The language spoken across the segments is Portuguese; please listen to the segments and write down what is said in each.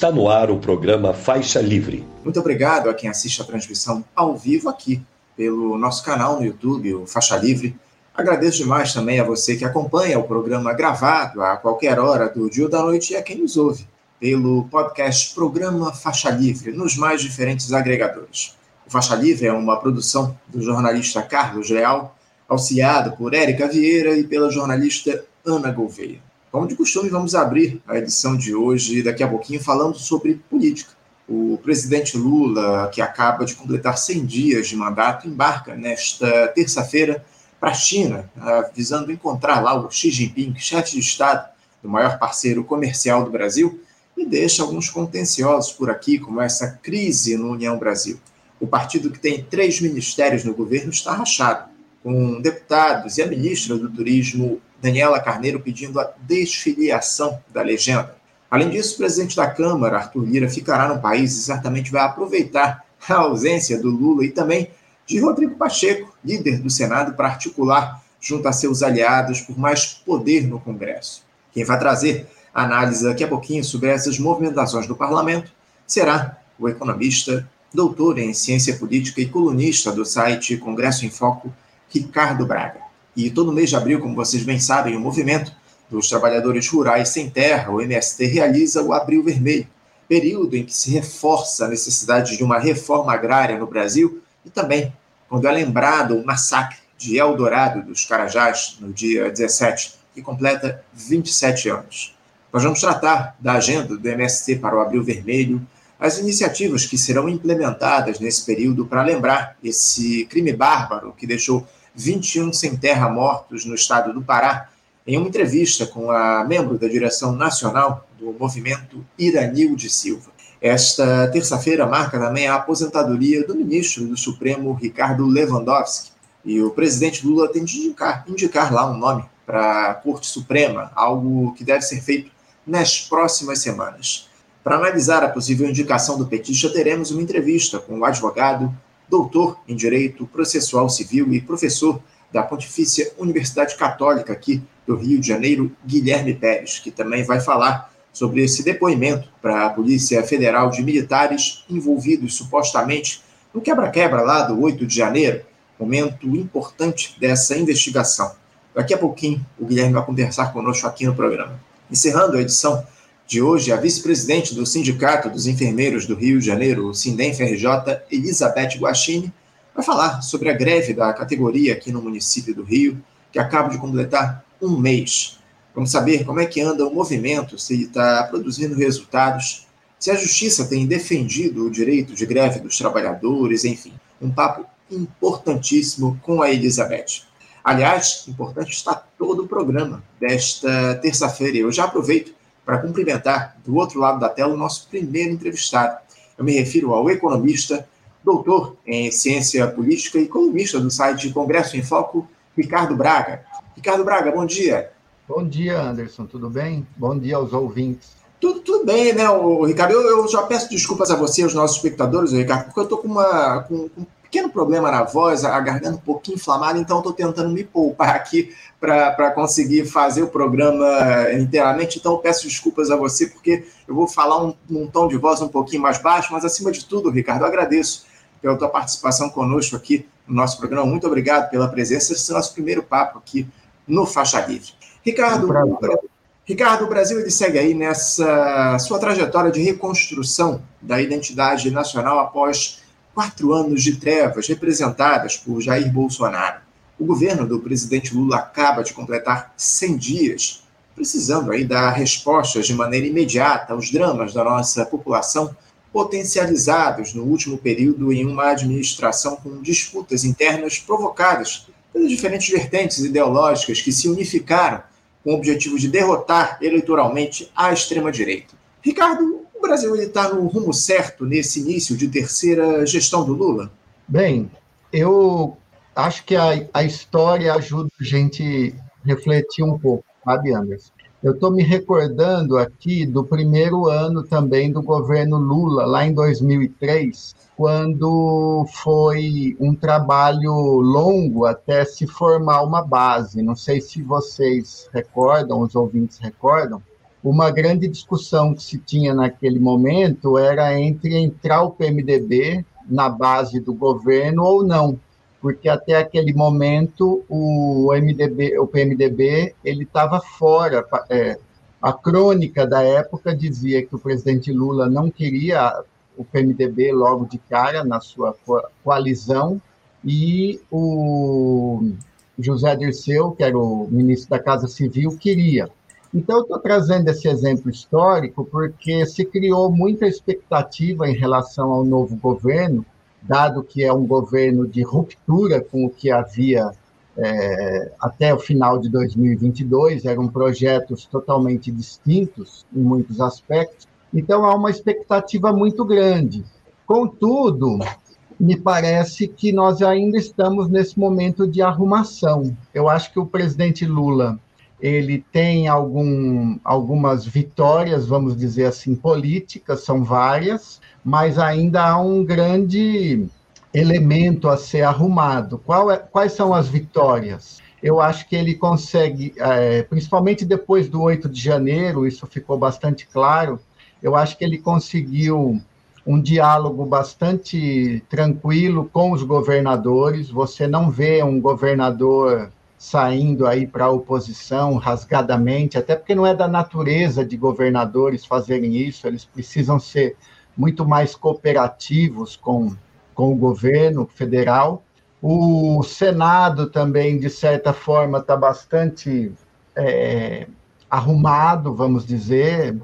Está no ar o programa Faixa Livre. Muito obrigado a quem assiste a transmissão ao vivo aqui pelo nosso canal no YouTube, o Faixa Livre. Agradeço demais também a você que acompanha o programa gravado a qualquer hora do dia ou da noite e a quem nos ouve pelo podcast Programa Faixa Livre nos mais diferentes agregadores. O Faixa Livre é uma produção do jornalista Carlos Leal, auxiliado por Érica Vieira e pela jornalista Ana Gouveia. Como de costume, vamos abrir a edição de hoje, daqui a pouquinho, falando sobre política. O presidente Lula, que acaba de completar 100 dias de mandato, embarca nesta terça-feira para a China, ah, visando encontrar lá o Xi Jinping, chefe de Estado do maior parceiro comercial do Brasil, e deixa alguns contenciosos por aqui, como essa crise no União Brasil. O partido que tem três ministérios no governo está rachado, com deputados e a ministra do Turismo Daniela Carneiro pedindo a desfiliação da legenda. Além disso, o presidente da Câmara, Arthur Lira, ficará no país e certamente vai aproveitar a ausência do Lula e também de Rodrigo Pacheco, líder do Senado, para articular junto a seus aliados por mais poder no Congresso. Quem vai trazer análise daqui a pouquinho sobre essas movimentações do parlamento será o economista, doutor em ciência política e colunista do site Congresso em Foco, Ricardo Braga. E todo mês de abril, como vocês bem sabem, o movimento dos trabalhadores rurais sem terra, o MST, realiza o Abril Vermelho, período em que se reforça a necessidade de uma reforma agrária no Brasil e também quando é lembrado o massacre de Eldorado dos Carajás, no dia 17, que completa 27 anos. Nós vamos tratar da agenda do MST para o Abril Vermelho, as iniciativas que serão implementadas nesse período para lembrar esse crime bárbaro que deixou 21 sem terra mortos no estado do Pará, em uma entrevista com a membro da direção nacional do movimento Iranil de Silva. Esta terça-feira marca também a aposentadoria do ministro do Supremo, Ricardo Lewandowski, e o presidente Lula tem de indicar, indicar lá um nome para a Corte Suprema, algo que deve ser feito nas próximas semanas. Para analisar a possível indicação do petista, teremos uma entrevista com o advogado doutor em Direito Processual Civil e professor da Pontifícia Universidade Católica aqui do Rio de Janeiro, Guilherme Pérez, que também vai falar sobre esse depoimento para a Polícia Federal de militares envolvidos supostamente no quebra-quebra lá do 8 de janeiro, momento importante dessa investigação. Daqui a pouquinho o Guilherme vai conversar conosco aqui no programa. Encerrando a edição de hoje, a vice-presidente do Sindicato dos Enfermeiros do Rio de Janeiro, o Sindem-FRJ, Elizabeth Guachini, vai falar sobre a greve da categoria aqui no município do Rio, que acaba de completar um mês. Vamos saber como é que anda o movimento, se está produzindo resultados, se a justiça tem defendido o direito de greve dos trabalhadores, enfim, um papo importantíssimo com a Elizabeth. Aliás, importante está todo o programa desta terça-feira. Eu já aproveito para cumprimentar do outro lado da tela o nosso primeiro entrevistado. Eu me refiro ao economista, doutor em ciência política e colunista do site Congresso em Foco, Ricardo Braga. Ricardo Braga, bom dia. Bom dia, Anderson, tudo bem? Bom dia aos ouvintes. Tudo, tudo bem, né, o Ricardo? Eu, eu já peço desculpas a você, aos nossos espectadores, Ricardo, porque eu estou com, uma, com, com pequeno problema na voz, a garganta um pouquinho inflamada, então estou tentando me poupar aqui para conseguir fazer o programa inteiramente. Então peço desculpas a você, porque eu vou falar um, um tom de voz um pouquinho mais baixo, mas acima de tudo, Ricardo, eu agradeço pela tua participação conosco aqui no nosso programa. Muito obrigado pela presença. Esse é o nosso primeiro papo aqui no Faixa Livre. Ricardo, Ricardo, o Brasil ele segue aí nessa sua trajetória de reconstrução da identidade nacional após quatro anos de trevas representadas por Jair Bolsonaro. O governo do presidente Lula acaba de completar 100 dias, precisando aí dar respostas de maneira imediata aos dramas da nossa população, potencializados no último período em uma administração com disputas internas provocadas pelas diferentes vertentes ideológicas que se unificaram com o objetivo de derrotar eleitoralmente a extrema-direita. Ricardo, o Brasil está no rumo certo nesse início de terceira gestão do Lula? Bem, eu acho que a, a história ajuda a gente refletir um pouco, sabe, Anderson? Eu estou me recordando aqui do primeiro ano também do governo Lula, lá em 2003, quando foi um trabalho longo até se formar uma base. Não sei se vocês recordam, os ouvintes recordam, uma grande discussão que se tinha naquele momento era entre entrar o PMDB na base do governo ou não, porque até aquele momento o MDB, o PMDB, ele estava fora. É, a crônica da época dizia que o presidente Lula não queria o PMDB logo de cara na sua coalizão e o José Dirceu, que era o ministro da Casa Civil, queria. Então, eu estou trazendo esse exemplo histórico porque se criou muita expectativa em relação ao novo governo, dado que é um governo de ruptura com o que havia é, até o final de 2022, eram projetos totalmente distintos em muitos aspectos, então há uma expectativa muito grande. Contudo, me parece que nós ainda estamos nesse momento de arrumação. Eu acho que o presidente Lula ele tem algum, algumas vitórias, vamos dizer assim, políticas, são várias, mas ainda há um grande elemento a ser arrumado. É, quais são as vitórias? Eu acho que ele consegue, é, principalmente depois do 8 de janeiro, isso ficou bastante claro, eu acho que ele conseguiu um diálogo bastante tranquilo com os governadores. Você não vê um governador saindo aí para a oposição rasgadamente, até porque não é da natureza de governadores fazerem isso, eles precisam ser muito mais cooperativos com, com o governo federal. O Senado também, de certa forma, está bastante é, arrumado, vamos dizer.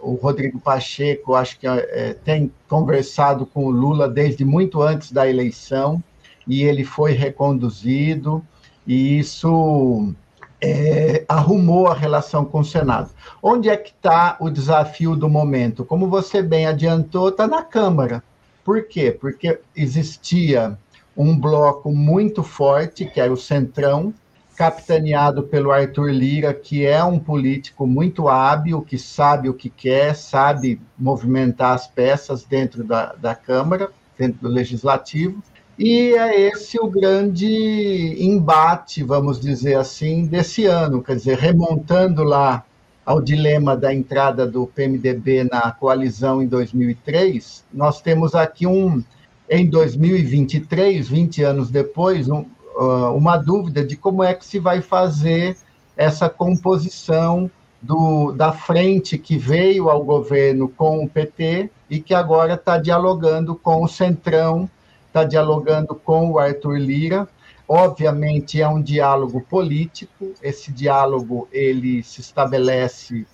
O Rodrigo Pacheco, acho que é, tem conversado com o Lula desde muito antes da eleição, e ele foi reconduzido e isso é, arrumou a relação com o Senado. Onde é que está o desafio do momento? Como você bem adiantou, está na Câmara. Por quê? Porque existia um bloco muito forte, que era o Centrão, capitaneado pelo Arthur Lira, que é um político muito hábil, que sabe o que quer, sabe movimentar as peças dentro da, da Câmara, dentro do Legislativo. E é esse o grande embate, vamos dizer assim, desse ano, quer dizer, remontando lá ao dilema da entrada do PMDB na coalizão em 2003, nós temos aqui um, em 2023, 20 anos depois, um, uh, uma dúvida de como é que se vai fazer essa composição do, da frente que veio ao governo com o PT e que agora está dialogando com o Centrão está dialogando com o Arthur Lira. Obviamente é um diálogo político. Esse diálogo ele se estabelece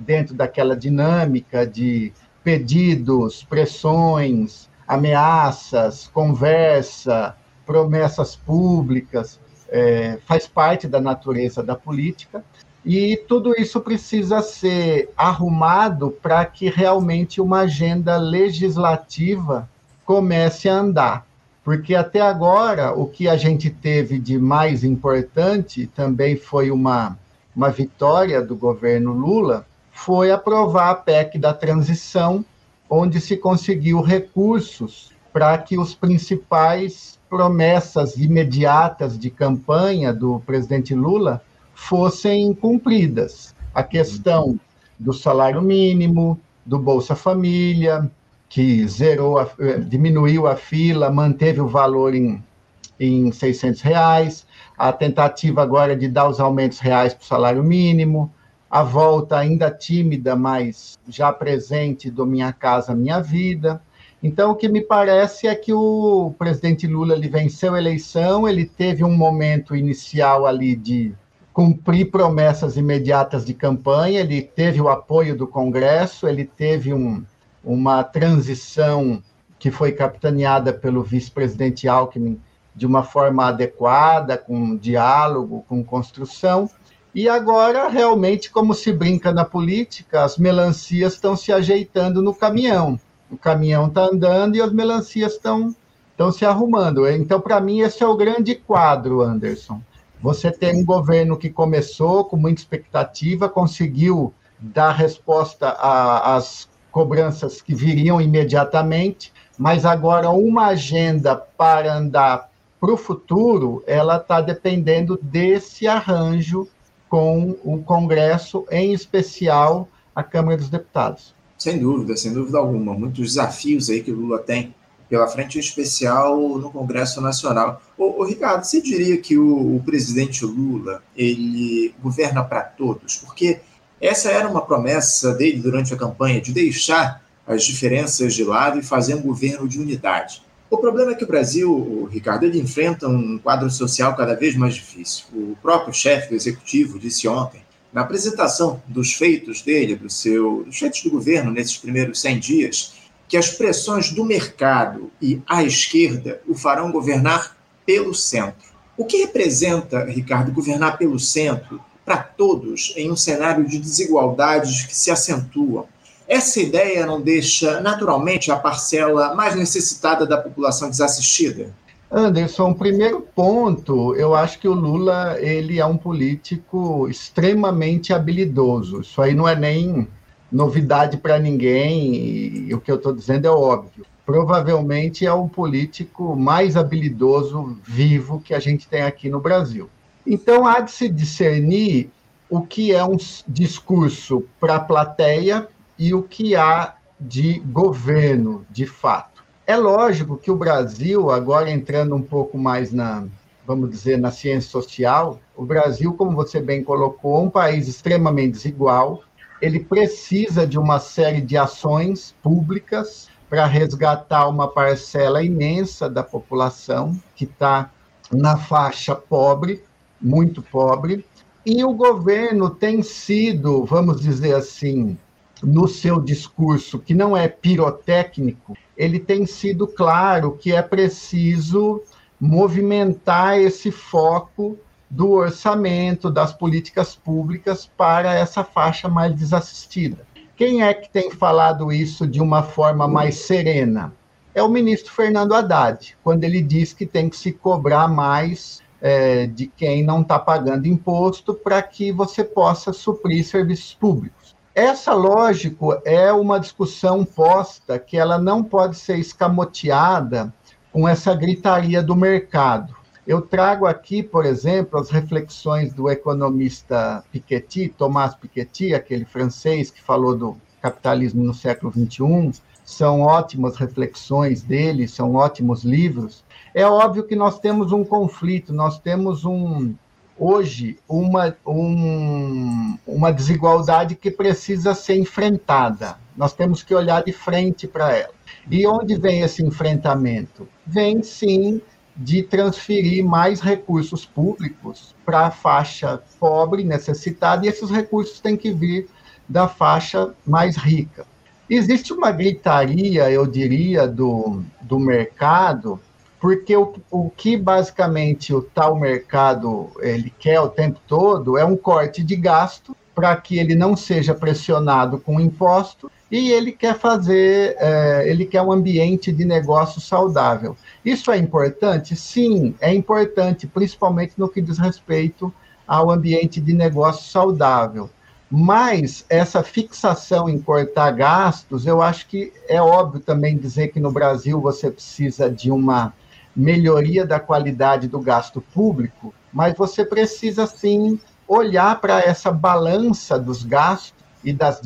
dentro daquela dinâmica de pedidos, pressões, ameaças, conversa, promessas públicas, é, faz parte da natureza da política. E tudo isso precisa ser arrumado para que realmente uma agenda legislativa comece a andar porque até agora o que a gente teve de mais importante também foi uma, uma vitória do governo Lula, foi aprovar a PEC da transição, onde se conseguiu recursos para que os principais promessas imediatas de campanha do presidente Lula fossem cumpridas. A questão do salário mínimo, do Bolsa Família, que zerou, a, eh, diminuiu a fila, manteve o valor em, em 600 reais, a tentativa agora de dar os aumentos reais para o salário mínimo, a volta ainda tímida, mas já presente do Minha Casa Minha Vida. Então, o que me parece é que o presidente Lula ele venceu a eleição, ele teve um momento inicial ali de cumprir promessas imediatas de campanha, ele teve o apoio do Congresso, ele teve um, uma transição que foi capitaneada pelo vice-presidente Alckmin de uma forma adequada, com diálogo, com construção. E agora, realmente, como se brinca na política, as melancias estão se ajeitando no caminhão. O caminhão está andando e as melancias estão, estão se arrumando. Então, para mim, esse é o grande quadro, Anderson. Você tem um governo que começou com muita expectativa, conseguiu dar resposta às cobranças que viriam imediatamente, mas agora uma agenda para andar para o futuro, ela está dependendo desse arranjo com o Congresso, em especial à Câmara dos Deputados. Sem dúvida, sem dúvida alguma. Muitos desafios aí que o Lula tem pela frente, em especial no Congresso Nacional. Ô, ô Ricardo, você diria que o, o presidente Lula ele governa para todos? Porque essa era uma promessa dele durante a campanha de deixar as diferenças de lado e fazer um governo de unidade. O problema é que o Brasil, Ricardo, ele enfrenta um quadro social cada vez mais difícil. O próprio chefe do executivo disse ontem, na apresentação dos feitos dele, do seu, dos feitos do governo nesses primeiros 100 dias, que as pressões do mercado e a esquerda o farão governar pelo centro. O que representa, Ricardo, governar pelo centro para todos em um cenário de desigualdades que se acentuam? Essa ideia não deixa naturalmente a parcela mais necessitada da população desassistida? Anderson, primeiro ponto, eu acho que o Lula ele é um político extremamente habilidoso. Isso aí não é nem novidade para ninguém, e o que eu estou dizendo é óbvio. Provavelmente é o político mais habilidoso vivo que a gente tem aqui no Brasil. Então, há de se discernir o que é um discurso para a plateia e o que há de governo, de fato. É lógico que o Brasil, agora entrando um pouco mais na, vamos dizer, na ciência social, o Brasil, como você bem colocou, é um país extremamente desigual, ele precisa de uma série de ações públicas para resgatar uma parcela imensa da população que está na faixa pobre, muito pobre, e o governo tem sido, vamos dizer assim, no seu discurso, que não é pirotécnico, ele tem sido claro que é preciso movimentar esse foco do orçamento, das políticas públicas para essa faixa mais desassistida. Quem é que tem falado isso de uma forma mais serena? É o ministro Fernando Haddad, quando ele diz que tem que se cobrar mais é, de quem não está pagando imposto para que você possa suprir serviços públicos. Essa, lógico, é uma discussão posta que ela não pode ser escamoteada com essa gritaria do mercado. Eu trago aqui, por exemplo, as reflexões do economista Piketty, Thomas Piketty, aquele francês que falou do capitalismo no século XXI. São ótimas reflexões dele, são ótimos livros. É óbvio que nós temos um conflito, nós temos um, hoje uma, um, uma desigualdade que precisa ser enfrentada. Nós temos que olhar de frente para ela. E onde vem esse enfrentamento? Vem, sim, de transferir mais recursos públicos para a faixa pobre, necessitada, e esses recursos têm que vir da faixa mais rica. Existe uma gritaria, eu diria, do, do mercado porque o, o que basicamente o tal mercado ele quer o tempo todo é um corte de gasto para que ele não seja pressionado com imposto e ele quer fazer, é, ele quer um ambiente de negócio saudável. Isso é importante? Sim, é importante, principalmente no que diz respeito ao ambiente de negócio saudável. Mas essa fixação em cortar gastos, eu acho que é óbvio também dizer que no Brasil você precisa de uma melhoria da qualidade do gasto público, mas você precisa sim olhar para essa balança dos gastos e das,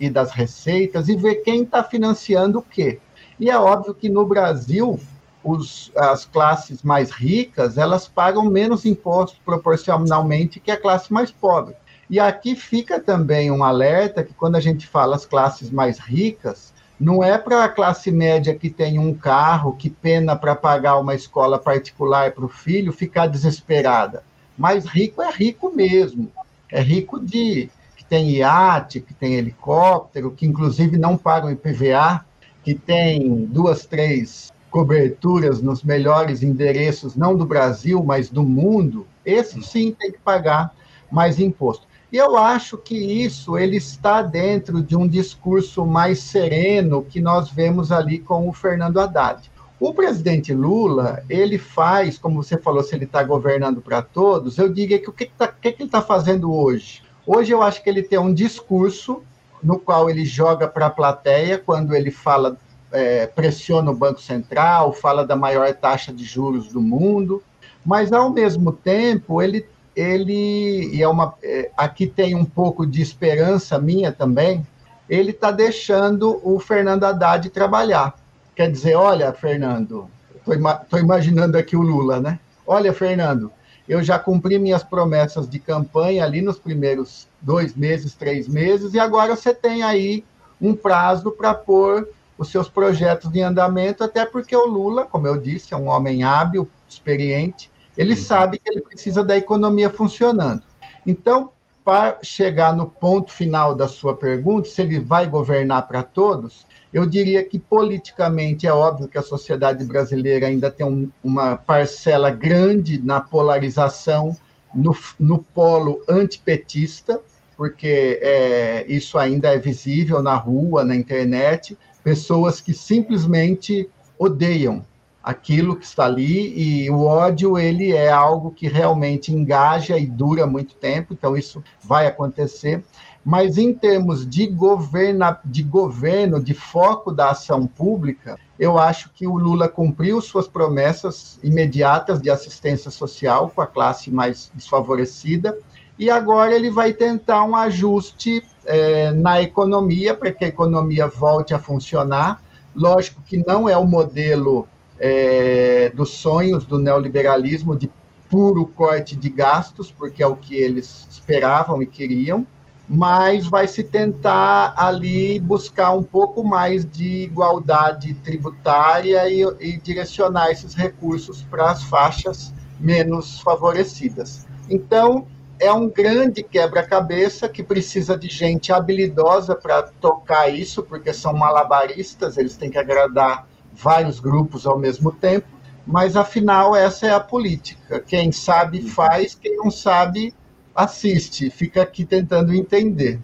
e das receitas e ver quem está financiando o quê. E é óbvio que no Brasil os, as classes mais ricas elas pagam menos imposto proporcionalmente que a classe mais pobre. E aqui fica também um alerta que quando a gente fala as classes mais ricas, não é para a classe média que tem um carro, que pena para pagar uma escola particular para o filho, ficar desesperada. Mas rico é rico mesmo. É rico de que tem iate, que tem helicóptero, que inclusive não pagam IPVA, que tem duas, três coberturas nos melhores endereços, não do Brasil, mas do mundo. Esse sim tem que pagar mais imposto. E eu acho que isso ele está dentro de um discurso mais sereno que nós vemos ali com o Fernando Haddad. O presidente Lula, ele faz, como você falou, se ele está governando para todos, eu diria que o que, tá, que, que ele está fazendo hoje? Hoje eu acho que ele tem um discurso no qual ele joga para a plateia quando ele fala, é, pressiona o Banco Central, fala da maior taxa de juros do mundo, mas ao mesmo tempo ele ele e é uma é, aqui tem um pouco de esperança minha também ele está deixando o Fernando Haddad trabalhar. Quer dizer, olha, Fernando, estou imaginando aqui o Lula, né? Olha, Fernando, eu já cumpri minhas promessas de campanha ali nos primeiros dois meses, três meses, e agora você tem aí um prazo para pôr os seus projetos em andamento, até porque o Lula, como eu disse, é um homem hábil, experiente, ele uhum. sabe que ele precisa da economia funcionando. Então, para chegar no ponto final da sua pergunta, se ele vai governar para todos, eu diria que politicamente é óbvio que a sociedade brasileira ainda tem um, uma parcela grande na polarização, no, no polo antipetista, porque é, isso ainda é visível na rua, na internet, pessoas que simplesmente odeiam aquilo que está ali e o ódio ele é algo que realmente engaja e dura muito tempo, então isso vai acontecer. Mas em termos de, governa, de governo, de foco da ação pública, eu acho que o Lula cumpriu suas promessas imediatas de assistência social com a classe mais desfavorecida, e agora ele vai tentar um ajuste é, na economia para que a economia volte a funcionar. Lógico que não é o modelo é, dos sonhos do neoliberalismo de puro corte de gastos, porque é o que eles esperavam e queriam, mas vai se tentar ali buscar um pouco mais de igualdade tributária e, e direcionar esses recursos para as faixas menos favorecidas. Então, é um grande quebra-cabeça que precisa de gente habilidosa para tocar isso, porque são malabaristas, eles têm que agradar vários grupos ao mesmo tempo, mas afinal essa é a política. Quem sabe faz, quem não sabe assiste, fica aqui tentando entender.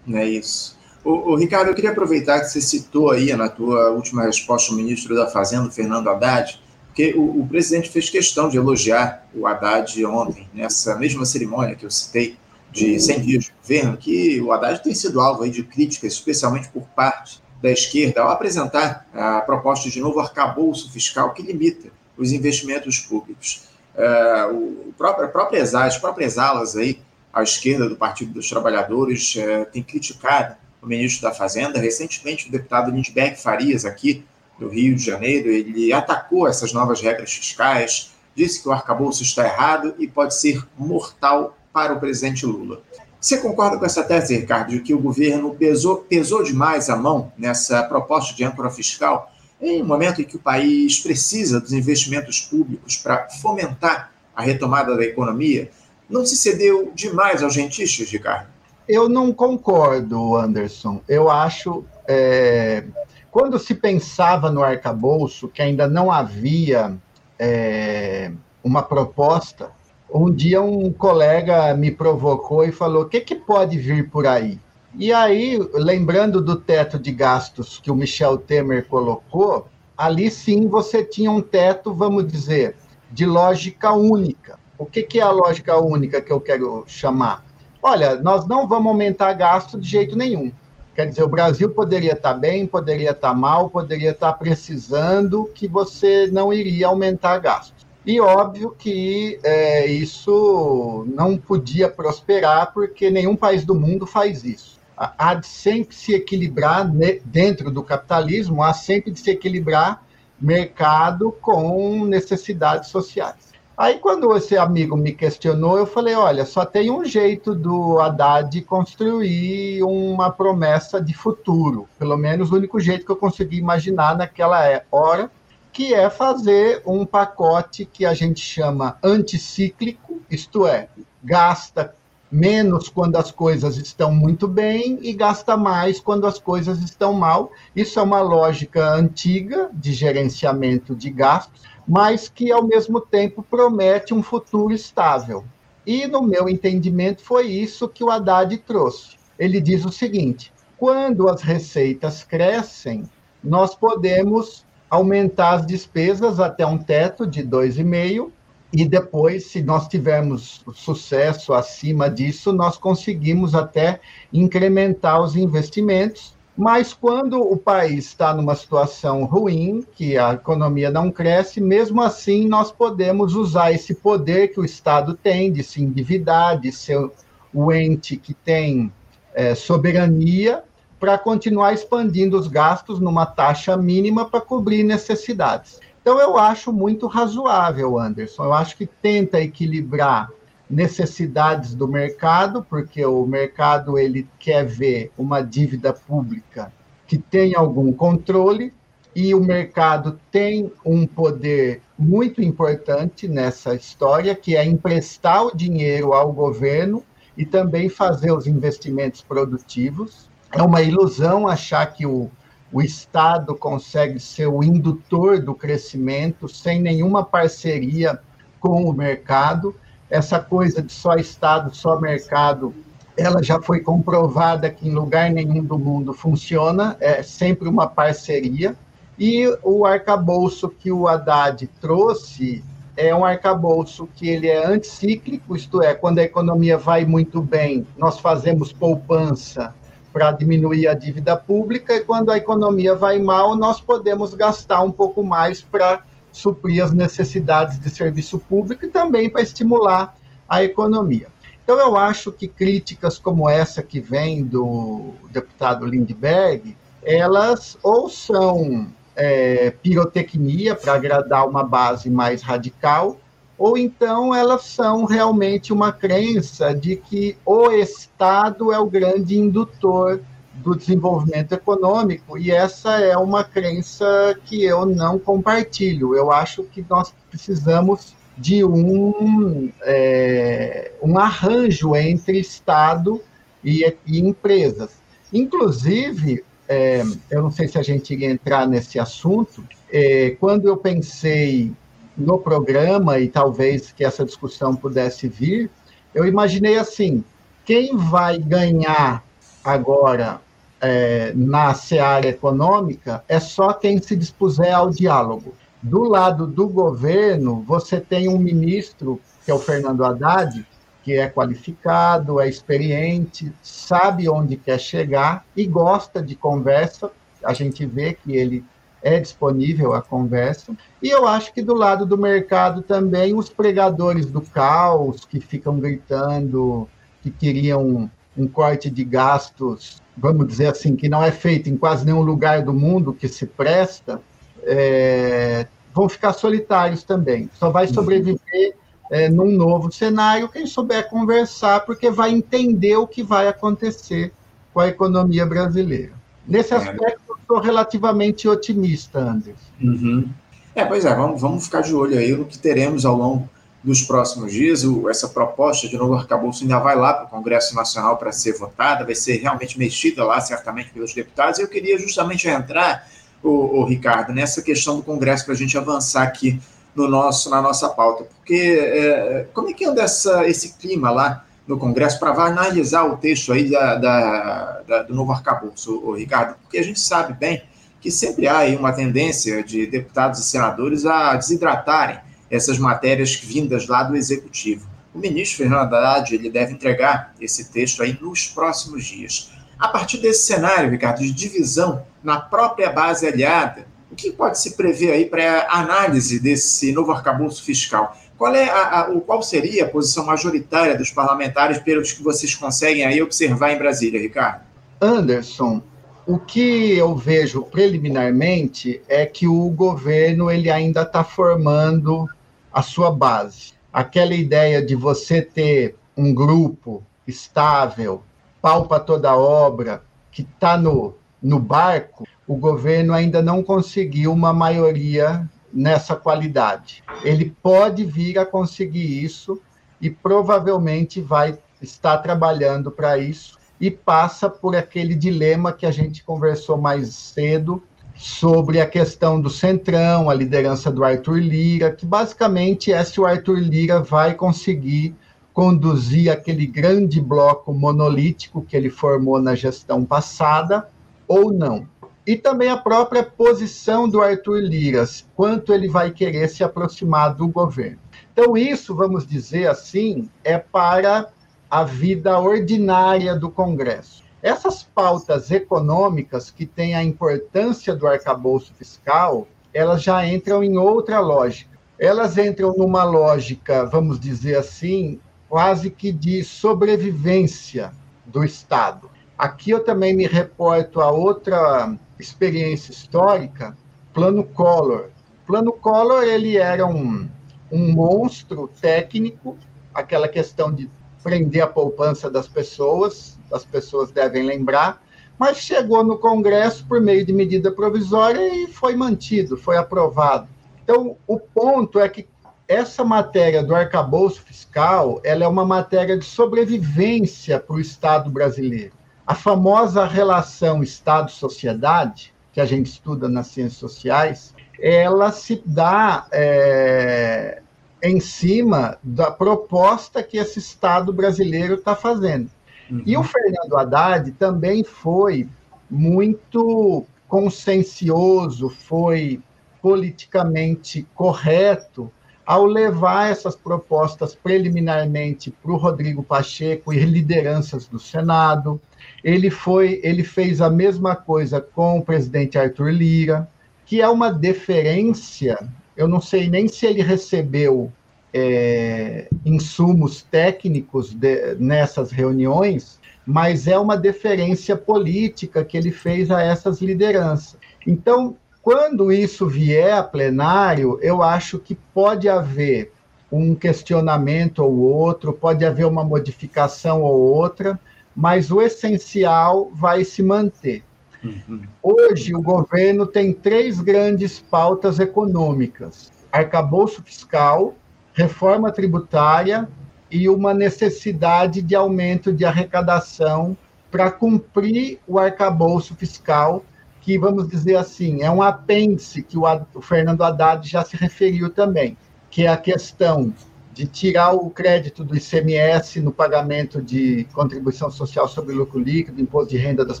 É isso. O, o, Ricardo, eu queria aproveitar que você citou aí na tua última resposta ao ministro da Fazenda, Fernando Haddad, porque o, o presidente fez questão de elogiar o Haddad ontem, nessa mesma cerimônia que eu citei, de 100 dias de governo, que o Haddad tem sido alvo aí de críticas, especialmente por parte da esquerda ao apresentar a proposta de novo arcabouço fiscal que limita os investimentos públicos. Uh, o próprio, próprias, as próprias alas aí, à esquerda do Partido dos Trabalhadores, uh, têm criticado o ministro da Fazenda. Recentemente, o deputado Lindbergh Farias, aqui do Rio de Janeiro, ele atacou essas novas regras fiscais, disse que o arcabouço está errado e pode ser mortal para o presidente Lula. Você concorda com essa tese, Ricardo, de que o governo pesou, pesou demais a mão nessa proposta de âncora fiscal em um momento em que o país precisa dos investimentos públicos para fomentar a retomada da economia? Não se cedeu demais aos rentistas, Ricardo? Eu não concordo, Anderson. Eu acho. É... Quando se pensava no arcabouço, que ainda não havia é... uma proposta, um dia um colega me provocou e falou: o que, que pode vir por aí? E aí, lembrando do teto de gastos que o Michel Temer colocou, ali sim você tinha um teto, vamos dizer, de lógica única. O que, que é a lógica única que eu quero chamar? Olha, nós não vamos aumentar gasto de jeito nenhum. Quer dizer, o Brasil poderia estar bem, poderia estar mal, poderia estar precisando, que você não iria aumentar gasto. E óbvio que é, isso não podia prosperar, porque nenhum país do mundo faz isso. Há de sempre se equilibrar dentro do capitalismo, há sempre de se equilibrar mercado com necessidades sociais. Aí, quando esse amigo me questionou, eu falei: olha, só tem um jeito do Haddad construir uma promessa de futuro. Pelo menos o único jeito que eu consegui imaginar naquela hora que é fazer um pacote que a gente chama anticíclico, isto é, gasta menos quando as coisas estão muito bem e gasta mais quando as coisas estão mal. Isso é uma lógica antiga de gerenciamento de gastos, mas que ao mesmo tempo promete um futuro estável. E no meu entendimento foi isso que o Haddad trouxe. Ele diz o seguinte: quando as receitas crescem, nós podemos aumentar as despesas até um teto de 2,5%, e depois, se nós tivermos sucesso acima disso, nós conseguimos até incrementar os investimentos. Mas quando o país está numa situação ruim, que a economia não cresce, mesmo assim nós podemos usar esse poder que o Estado tem de se endividar, de ser o ente que tem é, soberania para continuar expandindo os gastos numa taxa mínima para cobrir necessidades. Então, eu acho muito razoável, Anderson. Eu acho que tenta equilibrar necessidades do mercado, porque o mercado ele quer ver uma dívida pública que tenha algum controle, e o mercado tem um poder muito importante nessa história, que é emprestar o dinheiro ao governo e também fazer os investimentos produtivos. É uma ilusão achar que o, o Estado consegue ser o indutor do crescimento sem nenhuma parceria com o mercado. Essa coisa de só Estado, só mercado, ela já foi comprovada que em lugar nenhum do mundo funciona, é sempre uma parceria. E o arcabouço que o Haddad trouxe é um arcabouço que ele é anticíclico, isto é, quando a economia vai muito bem, nós fazemos poupança para diminuir a dívida pública, e quando a economia vai mal, nós podemos gastar um pouco mais para suprir as necessidades de serviço público e também para estimular a economia. Então, eu acho que críticas como essa que vem do deputado Lindbergh, elas ou são é, pirotecnia para agradar uma base mais radical, ou então elas são realmente uma crença de que o Estado é o grande indutor do desenvolvimento econômico, e essa é uma crença que eu não compartilho. Eu acho que nós precisamos de um, é, um arranjo entre Estado e, e empresas. Inclusive, é, eu não sei se a gente iria entrar nesse assunto, é, quando eu pensei no programa, e talvez que essa discussão pudesse vir, eu imaginei assim: quem vai ganhar agora é, na seara econômica é só quem se dispuser ao diálogo. Do lado do governo, você tem um ministro, que é o Fernando Haddad, que é qualificado, é experiente, sabe onde quer chegar e gosta de conversa. A gente vê que ele é disponível à conversa. E eu acho que do lado do mercado também os pregadores do caos que ficam gritando que queriam um corte de gastos, vamos dizer assim, que não é feito em quase nenhum lugar do mundo que se presta, é, vão ficar solitários também. Só vai sobreviver é, num novo cenário, quem souber conversar, porque vai entender o que vai acontecer com a economia brasileira. Nesse é. aspecto, sou relativamente otimista, Anderson. Uhum. É, pois é, vamos, vamos ficar de olho aí no que teremos ao longo dos próximos dias. O, essa proposta de novo arcabouço ainda vai lá para o Congresso Nacional para ser votada, vai ser realmente mexida lá, certamente, pelos deputados. Eu queria justamente entrar, o, Ricardo, nessa questão do Congresso para a gente avançar aqui no nosso, na nossa pauta. Porque é, como é que anda essa, esse clima lá no Congresso para analisar o texto aí da, da, da, do novo arcabouço, o Ricardo? Porque a gente sabe bem que sempre há aí uma tendência de deputados e senadores a desidratarem essas matérias vindas lá do Executivo. O ministro Fernando Haddad ele deve entregar esse texto aí nos próximos dias. A partir desse cenário, Ricardo, de divisão na própria base aliada, o que pode se prever aí para a análise desse novo arcabouço fiscal? Qual, é a, a, qual seria a posição majoritária dos parlamentares pelos que vocês conseguem aí observar em Brasília, Ricardo? Anderson, o que eu vejo preliminarmente é que o governo ele ainda está formando a sua base. Aquela ideia de você ter um grupo estável, pau para toda obra, que está no, no barco, o governo ainda não conseguiu uma maioria nessa qualidade. Ele pode vir a conseguir isso e provavelmente vai estar trabalhando para isso e passa por aquele dilema que a gente conversou mais cedo sobre a questão do Centrão, a liderança do Arthur Lira, que basicamente é se o Arthur Lira vai conseguir conduzir aquele grande bloco monolítico que ele formou na gestão passada ou não e também a própria posição do Arthur Liras, quanto ele vai querer se aproximar do governo. Então, isso, vamos dizer assim, é para a vida ordinária do Congresso. Essas pautas econômicas que têm a importância do arcabouço fiscal, elas já entram em outra lógica. Elas entram numa lógica, vamos dizer assim, quase que de sobrevivência do Estado. Aqui eu também me reporto a outra experiência histórica, Plano Collor. Plano Collor ele era um, um monstro técnico, aquela questão de prender a poupança das pessoas, as pessoas devem lembrar, mas chegou no Congresso por meio de medida provisória e foi mantido, foi aprovado. Então, o ponto é que essa matéria do arcabouço fiscal, ela é uma matéria de sobrevivência para o Estado brasileiro. A famosa relação Estado-sociedade, que a gente estuda nas ciências sociais, ela se dá é, em cima da proposta que esse Estado brasileiro está fazendo. Uhum. E o Fernando Haddad também foi muito consciencioso, foi politicamente correto ao levar essas propostas preliminarmente para o Rodrigo Pacheco e lideranças do Senado. Ele foi, ele fez a mesma coisa com o presidente Arthur Lira, que é uma deferência. Eu não sei nem se ele recebeu é, insumos técnicos de, nessas reuniões, mas é uma deferência política que ele fez a essas lideranças. Então, quando isso vier a plenário, eu acho que pode haver um questionamento ou outro, pode haver uma modificação ou outra, mas o essencial vai se manter. Uhum. Hoje, o governo tem três grandes pautas econômicas: arcabouço fiscal, reforma tributária e uma necessidade de aumento de arrecadação para cumprir o arcabouço fiscal que, vamos dizer assim, é um apêndice que o, o Fernando Haddad já se referiu também, que é a questão de tirar o crédito do ICMS no pagamento de contribuição social sobre lucro líquido, imposto de renda das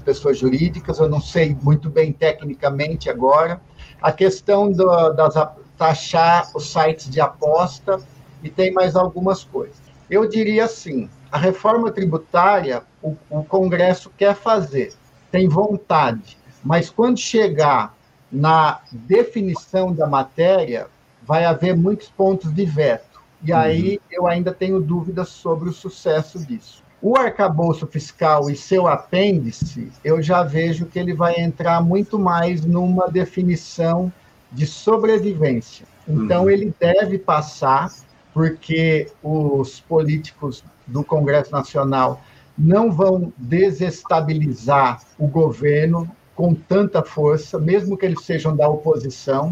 pessoas jurídicas, eu não sei muito bem tecnicamente agora. A questão do, das taxar os sites de aposta e tem mais algumas coisas. Eu diria assim, a reforma tributária o, o Congresso quer fazer, tem vontade, mas quando chegar na definição da matéria, vai haver muitos pontos de veto. E aí uhum. eu ainda tenho dúvidas sobre o sucesso disso. O arcabouço fiscal e seu apêndice, eu já vejo que ele vai entrar muito mais numa definição de sobrevivência. Então, uhum. ele deve passar, porque os políticos do Congresso Nacional não vão desestabilizar o governo, com tanta força, mesmo que eles sejam da oposição.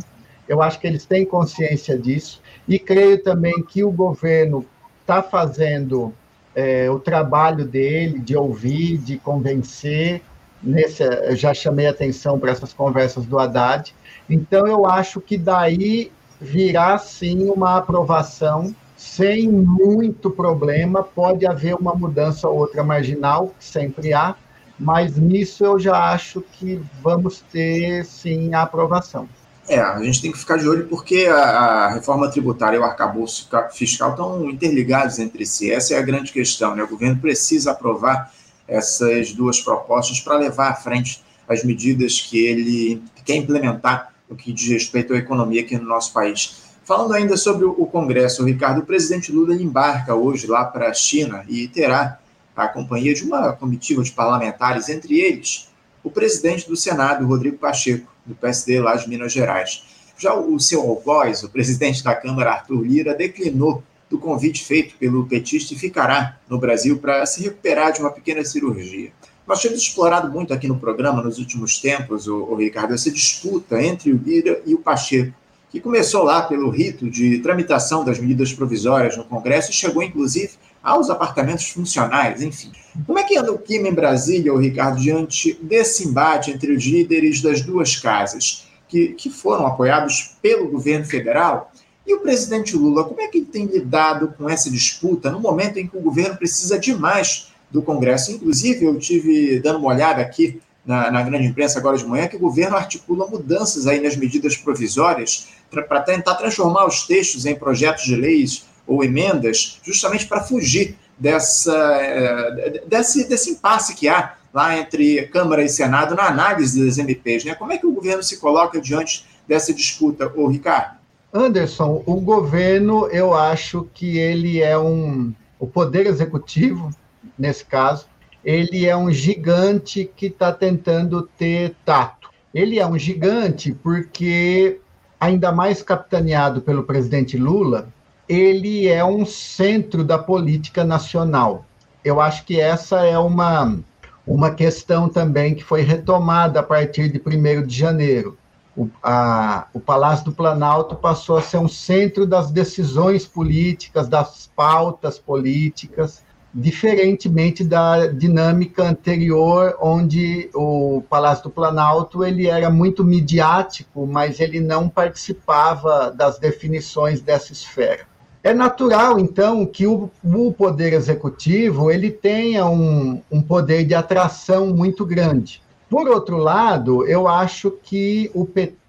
Eu acho que eles têm consciência disso. E creio também que o governo está fazendo é, o trabalho dele de ouvir, de convencer. Nesse, já chamei atenção para essas conversas do Haddad. Então, eu acho que daí virá sim uma aprovação sem muito problema. Pode haver uma mudança ou outra marginal, sempre há, mas nisso eu já acho que vamos ter sim a aprovação. É, a gente tem que ficar de olho porque a, a reforma tributária e o arcabouço fiscal estão interligados entre si. Essa é a grande questão. Né? O governo precisa aprovar essas duas propostas para levar à frente as medidas que ele quer implementar no que diz respeito à economia aqui no nosso país. Falando ainda sobre o Congresso, Ricardo, o presidente Lula embarca hoje lá para a China e terá a companhia de uma comitiva de parlamentares, entre eles o presidente do Senado, Rodrigo Pacheco, do PSD lá de Minas Gerais. Já o seu algoz, o presidente da Câmara, Arthur Lira, declinou do convite feito pelo petista e ficará no Brasil para se recuperar de uma pequena cirurgia. Nós temos explorado muito aqui no programa, nos últimos tempos, o, o Ricardo, essa disputa entre o Lira e o Pacheco, que começou lá pelo rito de tramitação das medidas provisórias no Congresso e chegou, inclusive, aos apartamentos funcionais, enfim. Como é que anda o clima em Brasília, Ricardo, diante desse embate entre os líderes das duas casas, que, que foram apoiados pelo governo federal? E o presidente Lula, como é que ele tem lidado com essa disputa no momento em que o governo precisa demais do Congresso? Inclusive, eu tive dando uma olhada aqui na, na, grande imprensa agora de manhã que o governo articula mudanças aí nas medidas provisórias para tentar transformar os textos em projetos de leis ou emendas, justamente para fugir dessa, eh, desse, desse impasse que há lá entre Câmara e Senado na análise das MPs. Né? Como é que o governo se coloca diante dessa disputa, ô Ricardo? Anderson, o governo, eu acho que ele é um. O poder executivo, nesse caso, ele é um gigante que está tentando ter tato. Ele é um gigante porque, ainda mais capitaneado pelo presidente Lula, ele é um centro da política nacional. Eu acho que essa é uma, uma questão também que foi retomada a partir de 1 de janeiro. O, a, o Palácio do Planalto passou a ser um centro das decisões políticas, das pautas políticas, diferentemente da dinâmica anterior, onde o Palácio do Planalto ele era muito midiático, mas ele não participava das definições dessa esfera. É natural, então, que o, o poder executivo ele tenha um, um poder de atração muito grande. Por outro lado, eu acho que o,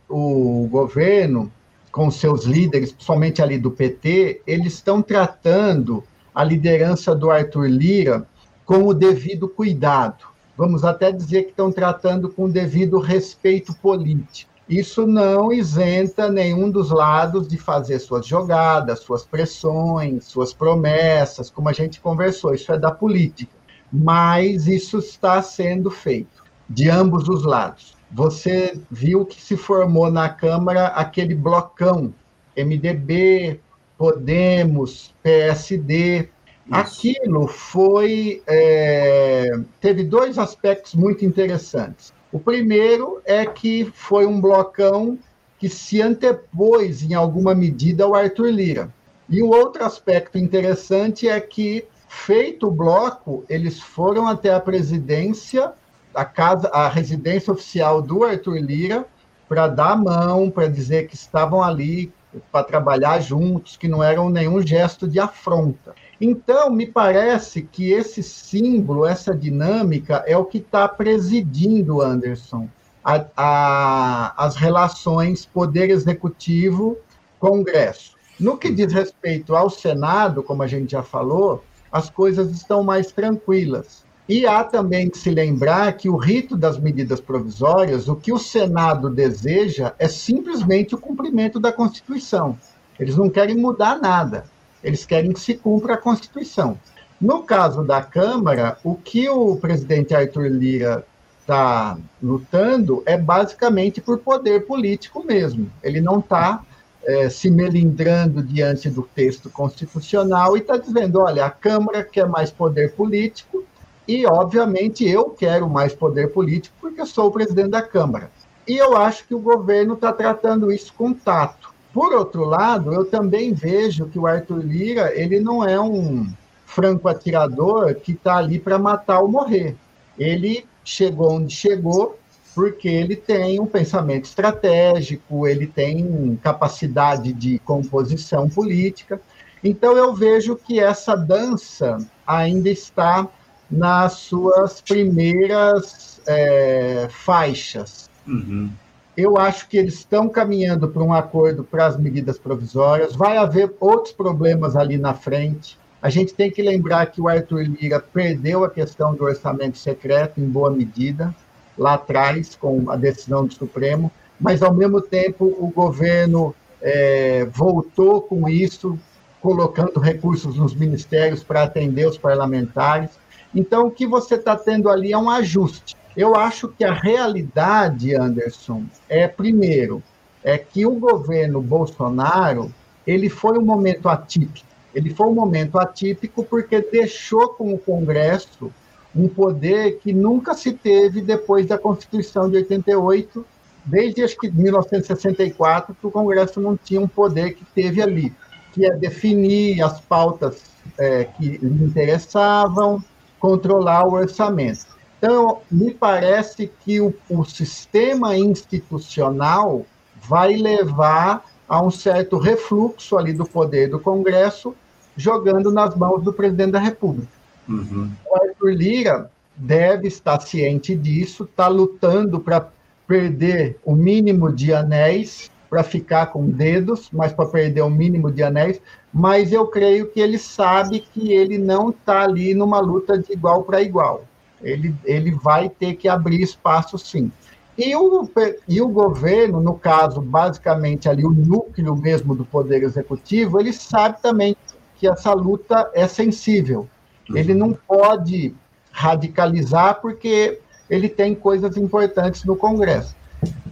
o governo, com seus líderes, principalmente ali do PT, eles estão tratando a liderança do Arthur Lira com o devido cuidado. Vamos até dizer que estão tratando com o devido respeito político. Isso não isenta nenhum dos lados de fazer suas jogadas, suas pressões, suas promessas, como a gente conversou, isso é da política. Mas isso está sendo feito de ambos os lados. Você viu que se formou na Câmara aquele blocão MDB, Podemos, PSD. Isso. Aquilo foi. É, teve dois aspectos muito interessantes. O primeiro é que foi um blocão que se antepôs, em alguma medida, ao Arthur Lira. E o outro aspecto interessante é que, feito o bloco, eles foram até a presidência, a casa, a residência oficial do Arthur Lira, para dar a mão, para dizer que estavam ali para trabalhar juntos, que não eram nenhum gesto de afronta. Então, me parece que esse símbolo, essa dinâmica, é o que está presidindo, Anderson, a, a, as relações poder executivo-congresso. No que diz respeito ao Senado, como a gente já falou, as coisas estão mais tranquilas. E há também que se lembrar que o rito das medidas provisórias, o que o Senado deseja é simplesmente o cumprimento da Constituição. Eles não querem mudar nada, eles querem que se cumpra a Constituição. No caso da Câmara, o que o presidente Arthur Lira está lutando é basicamente por poder político mesmo. Ele não está é, se melindrando diante do texto constitucional e está dizendo: olha, a Câmara quer mais poder político e, obviamente, eu quero mais poder político porque sou o presidente da Câmara. E eu acho que o governo está tratando isso com tato. Por outro lado, eu também vejo que o Arthur Lira ele não é um franco atirador que está ali para matar ou morrer. Ele chegou onde chegou porque ele tem um pensamento estratégico, ele tem capacidade de composição política. Então eu vejo que essa dança ainda está nas suas primeiras é, faixas. Uhum. Eu acho que eles estão caminhando para um acordo para as medidas provisórias. Vai haver outros problemas ali na frente. A gente tem que lembrar que o Arthur Lira perdeu a questão do orçamento secreto em boa medida, lá atrás, com a decisão do Supremo, mas, ao mesmo tempo, o governo é, voltou com isso, colocando recursos nos ministérios para atender os parlamentares. Então, o que você está tendo ali é um ajuste. Eu acho que a realidade, Anderson, é, primeiro, é que o governo Bolsonaro ele foi um momento atípico. Ele foi um momento atípico porque deixou com o Congresso um poder que nunca se teve depois da Constituição de 88, desde acho que 1964, que o Congresso não tinha um poder que teve ali, que é definir as pautas é, que lhe interessavam, controlar o orçamento. Então, me parece que o, o sistema institucional vai levar a um certo refluxo ali do poder do Congresso, jogando nas mãos do presidente da República. Uhum. O Arthur Lira deve estar ciente disso, está lutando para perder o mínimo de anéis, para ficar com dedos, mas para perder o mínimo de anéis, mas eu creio que ele sabe que ele não está ali numa luta de igual para igual. Ele, ele vai ter que abrir espaço, sim. E o, e o governo, no caso, basicamente ali o núcleo mesmo do Poder Executivo, ele sabe também que essa luta é sensível. Ele não pode radicalizar, porque ele tem coisas importantes no Congresso.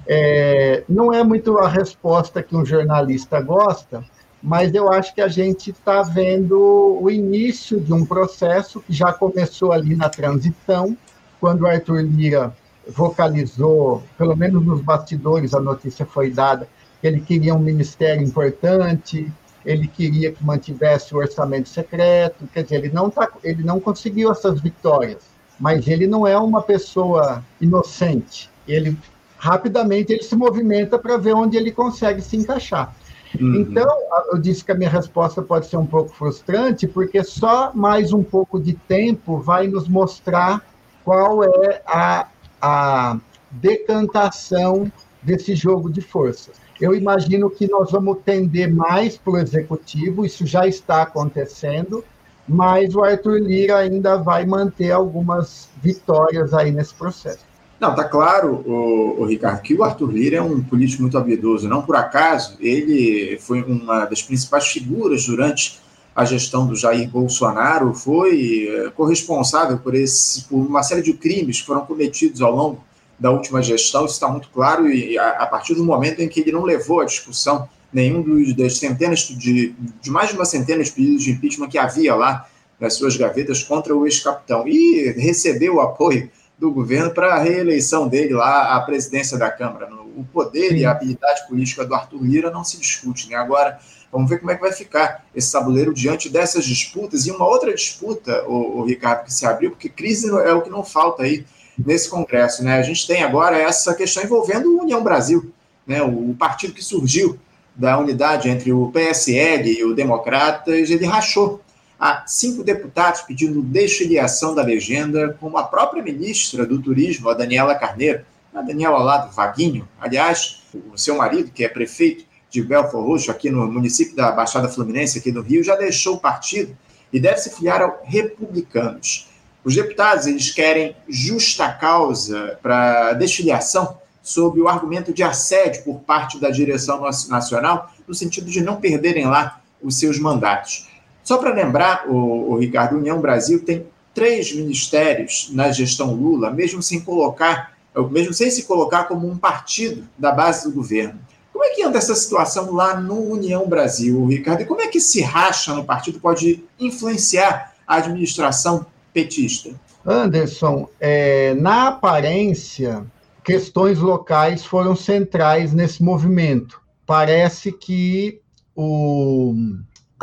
É, não é muito a resposta que um jornalista gosta, mas eu acho que a gente está vendo o início de um processo que já começou ali na transição, quando o Arthur Lira vocalizou, pelo menos nos bastidores, a notícia foi dada, que ele queria um ministério importante, ele queria que mantivesse o orçamento secreto, quer dizer, ele não, tá, ele não conseguiu essas vitórias, mas ele não é uma pessoa inocente. Ele rapidamente ele se movimenta para ver onde ele consegue se encaixar. Uhum. Então, eu disse que a minha resposta pode ser um pouco frustrante, porque só mais um pouco de tempo vai nos mostrar qual é a, a decantação desse jogo de forças. Eu imagino que nós vamos tender mais para o executivo, isso já está acontecendo, mas o Arthur Lira ainda vai manter algumas vitórias aí nesse processo. Não, tá claro, o, o, Ricardo, que o Arthur Lira é um político muito habilidoso. Não por acaso, ele foi uma das principais figuras durante a gestão do Jair Bolsonaro, foi eh, corresponsável por, esse, por uma série de crimes que foram cometidos ao longo da última gestão, isso está muito claro, e a, a, partir do momento em que ele não levou à discussão nenhum dos, das centenas de, de mais de uma centena de pedidos de impeachment que havia lá nas suas gavetas contra o ex-capitão, e recebeu o apoio do governo para a reeleição dele lá à presidência da Câmara. O poder e a habilidade política do Arthur Lira não se discute. Né? Agora, vamos ver como é que vai ficar esse tabuleiro diante dessas disputas. E uma outra disputa, o, o Ricardo, que se abriu, porque crise é o que não falta aí nesse Congresso. Né? A gente tem agora essa questão envolvendo o União Brasil, né? o partido que surgiu da unidade entre o PSL e o Democratas, ele rachou. Há cinco deputados pedindo desfiliação da legenda, como a própria ministra do Turismo, a Daniela Carneiro, a Daniela lá do Vaguinho, aliás, o seu marido, que é prefeito de Belfort Roxo, aqui no município da Baixada Fluminense, aqui no Rio, já deixou o partido e deve se filiar ao Republicanos. Os deputados eles querem justa causa para desfiliação sob o argumento de assédio por parte da direção nacional, no sentido de não perderem lá os seus mandatos. Só para lembrar, o, o Ricardo, União Brasil tem três ministérios na gestão Lula, mesmo sem colocar, mesmo sem se colocar como um partido da base do governo. Como é que anda essa situação lá no União Brasil, Ricardo? E como é que se racha no partido pode influenciar a administração petista? Anderson, é, na aparência, questões locais foram centrais nesse movimento. Parece que o,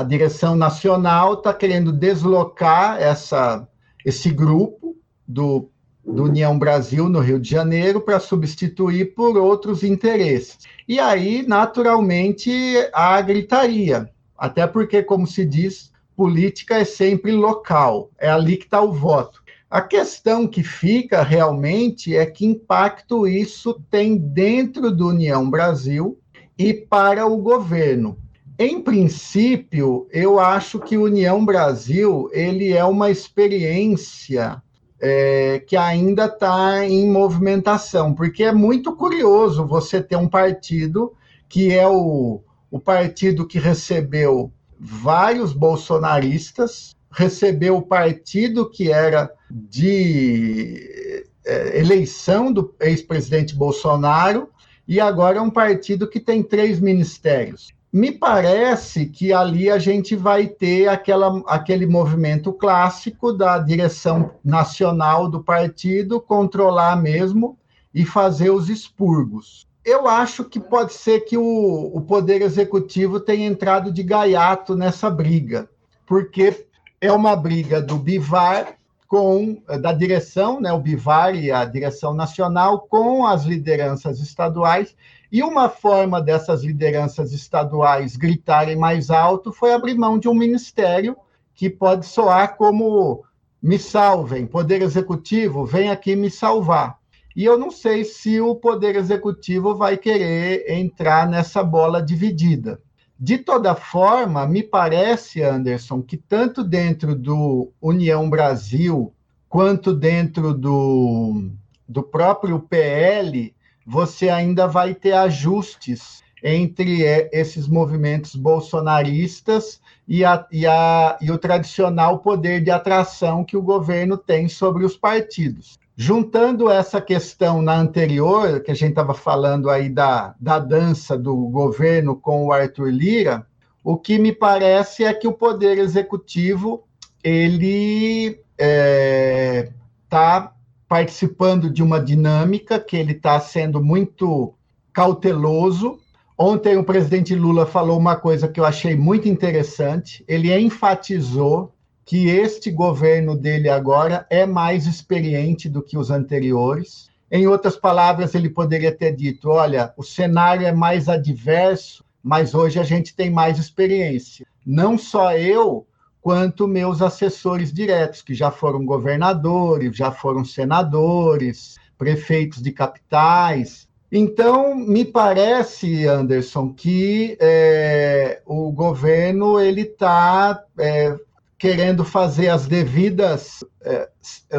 a direção nacional está querendo deslocar essa, esse grupo do, do União Brasil no Rio de Janeiro para substituir por outros interesses. E aí, naturalmente, há gritaria. Até porque, como se diz, política é sempre local, é ali que está o voto. A questão que fica realmente é que impacto isso tem dentro do União Brasil e para o governo. Em princípio, eu acho que União Brasil ele é uma experiência é, que ainda está em movimentação, porque é muito curioso você ter um partido que é o, o partido que recebeu vários bolsonaristas, recebeu o partido que era de é, eleição do ex-presidente Bolsonaro e agora é um partido que tem três ministérios. Me parece que ali a gente vai ter aquela, aquele movimento clássico da direção nacional do partido controlar mesmo e fazer os expurgos. Eu acho que pode ser que o, o Poder Executivo tenha entrado de gaiato nessa briga, porque é uma briga do Bivar com da direção, né, o Bivar e a direção nacional com as lideranças estaduais, e uma forma dessas lideranças estaduais gritarem mais alto foi abrir mão de um ministério que pode soar como me salvem, poder executivo, vem aqui me salvar. E eu não sei se o Poder Executivo vai querer entrar nessa bola dividida. De toda forma, me parece, Anderson, que tanto dentro do União Brasil quanto dentro do, do próprio PL, você ainda vai ter ajustes entre é, esses movimentos bolsonaristas e, a, e, a, e o tradicional poder de atração que o governo tem sobre os partidos. Juntando essa questão na anterior, que a gente estava falando aí da, da dança do governo com o Arthur Lira, o que me parece é que o poder executivo ele está é, tá participando de uma dinâmica que ele está sendo muito cauteloso. Ontem o presidente Lula falou uma coisa que eu achei muito interessante. Ele enfatizou que este governo dele agora é mais experiente do que os anteriores. Em outras palavras, ele poderia ter dito: olha, o cenário é mais adverso, mas hoje a gente tem mais experiência. Não só eu, quanto meus assessores diretos, que já foram governadores, já foram senadores, prefeitos de capitais. Então, me parece, Anderson, que é, o governo ele está é, querendo fazer as devidas, é,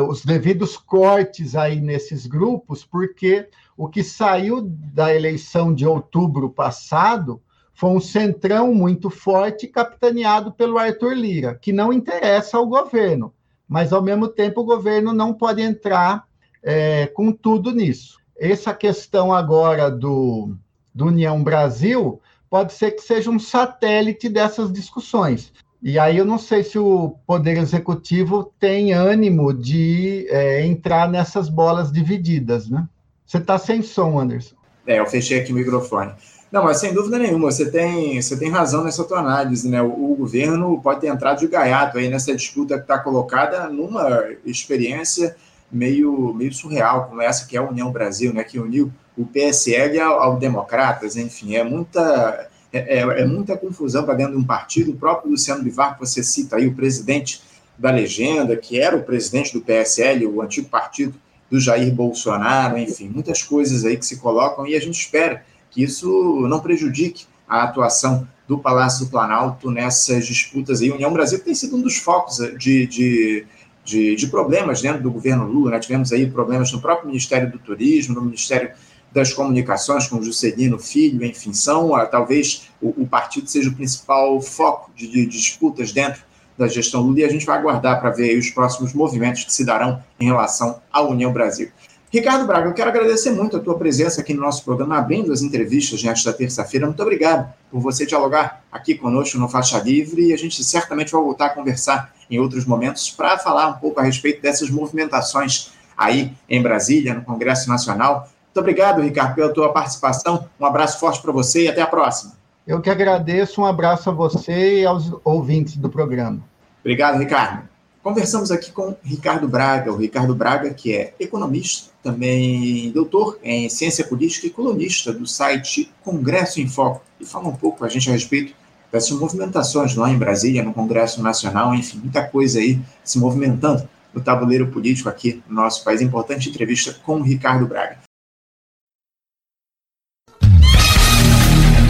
os devidos cortes aí nesses grupos, porque o que saiu da eleição de outubro passado foi um centrão muito forte, capitaneado pelo Arthur Lira, que não interessa ao governo, mas ao mesmo tempo o governo não pode entrar é, com tudo nisso. Essa questão agora do, do União Brasil pode ser que seja um satélite dessas discussões. E aí eu não sei se o Poder Executivo tem ânimo de é, entrar nessas bolas divididas, né? Você está sem som, Anderson. É, eu fechei aqui o microfone. Não, mas sem dúvida nenhuma, você tem, você tem razão nessa tua análise, né? O, o governo pode ter entrado de gaiato aí nessa disputa que está colocada numa experiência meio, meio surreal, como essa que é a União Brasil, né? Que uniu o PSL ao, ao Democratas, enfim, é muita, é, é, é muita confusão para dentro de um partido. O próprio Luciano Bivar, que você cita aí, o presidente da legenda, que era o presidente do PSL, o antigo partido do Jair Bolsonaro, enfim, muitas coisas aí que se colocam e a gente espera que isso não prejudique a atuação do Palácio do Planalto nessas disputas aí. União Brasil tem sido um dos focos de, de, de, de problemas dentro do governo Lula. Né? Tivemos aí problemas no próprio Ministério do Turismo, no Ministério das Comunicações, com o Juscelino Filho, enfim, são, ah, talvez o, o, partido seja o principal foco de, de, disputas dentro da gestão Lula e a gente vai aguardar para ver os próximos movimentos que se darão em relação à União Brasil. Ricardo Braga, eu quero agradecer muito a tua presença aqui no nosso programa, abrindo as entrevistas nesta terça-feira. Muito obrigado por você dialogar aqui conosco no Faixa Livre e a gente certamente vai voltar a conversar em outros momentos para falar um pouco a respeito dessas movimentações aí em Brasília, no Congresso Nacional. Muito obrigado, Ricardo, pela tua participação. Um abraço forte para você e até a próxima. Eu que agradeço. Um abraço a você e aos ouvintes do programa. Obrigado, Ricardo. Conversamos aqui com Ricardo Braga, o Ricardo Braga, que é economista, também doutor em ciência política e colunista do site Congresso em Foco, e fala um pouco a gente a respeito dessas movimentações lá em Brasília, no Congresso Nacional, enfim, muita coisa aí se movimentando no tabuleiro político aqui no nosso país. Importante entrevista com o Ricardo Braga.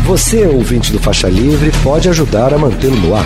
Você, ouvinte do Faixa Livre, pode ajudar a mantê-lo no ar